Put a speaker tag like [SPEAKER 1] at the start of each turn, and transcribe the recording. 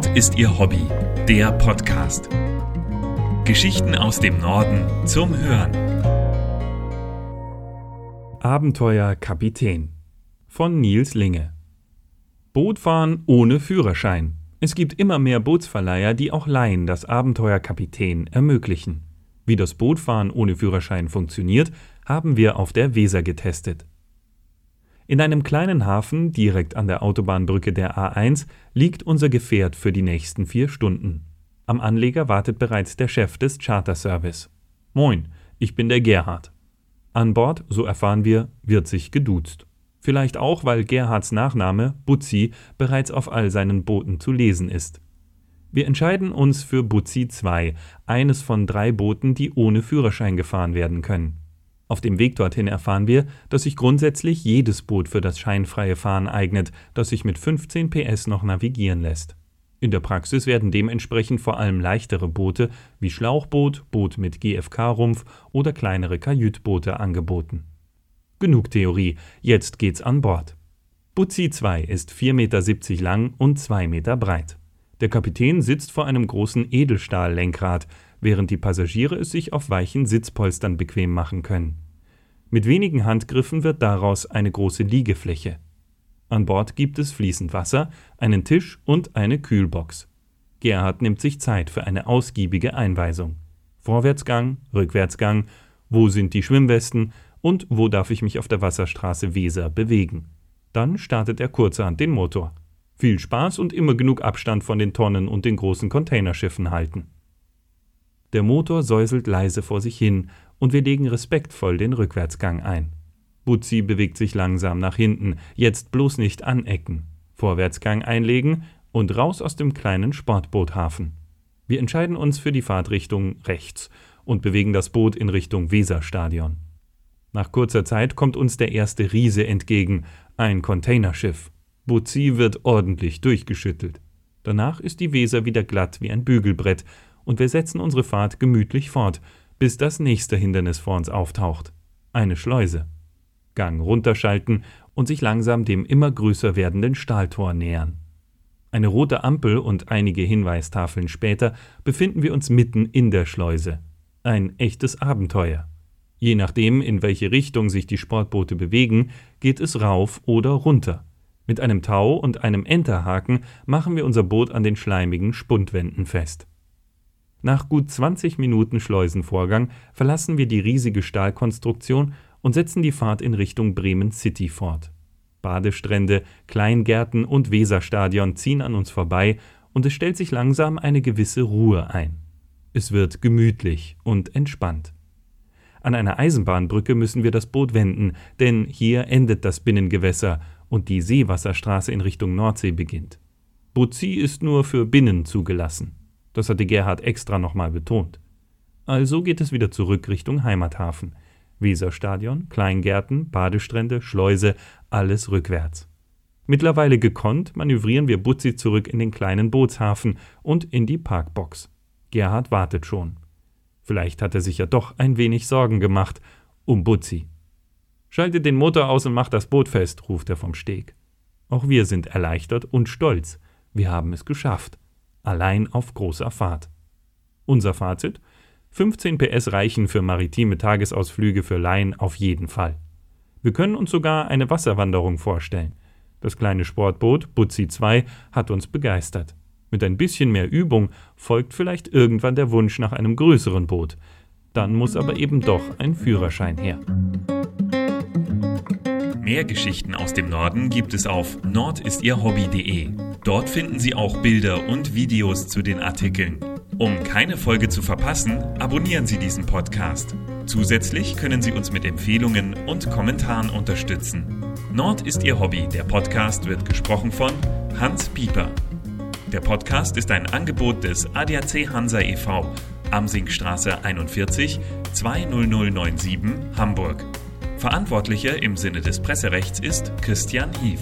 [SPEAKER 1] Nord ist ihr Hobby, der Podcast. Geschichten aus dem Norden zum Hören.
[SPEAKER 2] Abenteuer Kapitän von Nils Linge. Bootfahren ohne Führerschein. Es gibt immer mehr Bootsverleiher, die auch Laien das Abenteuer Kapitän ermöglichen. Wie das Bootfahren ohne Führerschein funktioniert, haben wir auf der Weser getestet. In einem kleinen Hafen direkt an der Autobahnbrücke der A1 liegt unser Gefährt für die nächsten vier Stunden. Am Anleger wartet bereits der Chef des Charterservice. Moin, ich bin der Gerhard. An Bord, so erfahren wir, wird sich geduzt. Vielleicht auch, weil Gerhards Nachname, Butzi, bereits auf all seinen Booten zu lesen ist. Wir entscheiden uns für Butzi 2, eines von drei Booten, die ohne Führerschein gefahren werden können. Auf dem Weg dorthin erfahren wir, dass sich grundsätzlich jedes Boot für das scheinfreie Fahren eignet, das sich mit 15 PS noch navigieren lässt. In der Praxis werden dementsprechend vor allem leichtere Boote wie Schlauchboot, Boot mit GFK-Rumpf oder kleinere Kajütboote angeboten. Genug Theorie, jetzt geht's an Bord. Butzi 2 ist 4,70 Meter lang und 2 Meter breit. Der Kapitän sitzt vor einem großen Edelstahllenkrad, während die Passagiere es sich auf weichen Sitzpolstern bequem machen können. Mit wenigen Handgriffen wird daraus eine große Liegefläche. An Bord gibt es fließend Wasser, einen Tisch und eine Kühlbox. Gerhard nimmt sich Zeit für eine ausgiebige Einweisung. Vorwärtsgang, Rückwärtsgang, wo sind die Schwimmwesten und wo darf ich mich auf der Wasserstraße Weser bewegen. Dann startet er kurzerhand den Motor. Viel Spaß und immer genug Abstand von den Tonnen und den großen Containerschiffen halten. Der Motor säuselt leise vor sich hin und wir legen respektvoll den Rückwärtsgang ein. Butzi bewegt sich langsam nach hinten, jetzt bloß nicht anecken. Vorwärtsgang einlegen und raus aus dem kleinen Sportboothafen. Wir entscheiden uns für die Fahrtrichtung rechts und bewegen das Boot in Richtung Weserstadion. Nach kurzer Zeit kommt uns der erste Riese entgegen, ein Containerschiff. Butzi wird ordentlich durchgeschüttelt. Danach ist die Weser wieder glatt wie ein Bügelbrett und wir setzen unsere Fahrt gemütlich fort, bis das nächste Hindernis vor uns auftaucht. Eine Schleuse. Gang runterschalten und sich langsam dem immer größer werdenden Stahltor nähern. Eine rote Ampel und einige Hinweistafeln später befinden wir uns mitten in der Schleuse. Ein echtes Abenteuer. Je nachdem, in welche Richtung sich die Sportboote bewegen, geht es rauf oder runter. Mit einem Tau und einem Enterhaken machen wir unser Boot an den schleimigen Spundwänden fest. Nach gut 20 Minuten Schleusenvorgang verlassen wir die riesige Stahlkonstruktion und setzen die Fahrt in Richtung Bremen City fort. Badestrände, Kleingärten und Weserstadion ziehen an uns vorbei und es stellt sich langsam eine gewisse Ruhe ein. Es wird gemütlich und entspannt. An einer Eisenbahnbrücke müssen wir das Boot wenden, denn hier endet das Binnengewässer und die Seewasserstraße in Richtung Nordsee beginnt. Butzi ist nur für Binnen zugelassen. Das hatte Gerhard extra nochmal betont. Also geht es wieder zurück Richtung Heimathafen. Weserstadion, Kleingärten, Badestrände, Schleuse, alles rückwärts. Mittlerweile gekonnt manövrieren wir Butzi zurück in den kleinen Bootshafen und in die Parkbox. Gerhard wartet schon. Vielleicht hat er sich ja doch ein wenig Sorgen gemacht um Butzi. Schaltet den Motor aus und macht das Boot fest, ruft er vom Steg. Auch wir sind erleichtert und stolz. Wir haben es geschafft allein auf großer Fahrt. Unser Fazit? 15 PS reichen für maritime Tagesausflüge für Laien auf jeden Fall. Wir können uns sogar eine Wasserwanderung vorstellen. Das kleine Sportboot Butzi 2 hat uns begeistert. Mit ein bisschen mehr Übung folgt vielleicht irgendwann der Wunsch nach einem größeren Boot. Dann muss aber eben doch ein Führerschein her.
[SPEAKER 1] Mehr Geschichten aus dem Norden gibt es auf nordistierhobby.de. Dort finden Sie auch Bilder und Videos zu den Artikeln. Um keine Folge zu verpassen, abonnieren Sie diesen Podcast. Zusätzlich können Sie uns mit Empfehlungen und Kommentaren unterstützen. Nord ist Ihr Hobby. Der Podcast wird gesprochen von Hans Pieper. Der Podcast ist ein Angebot des ADAC Hansa e.V. Amsingstraße 41 20097 Hamburg. Verantwortlicher im Sinne des Presserechts ist Christian Hief.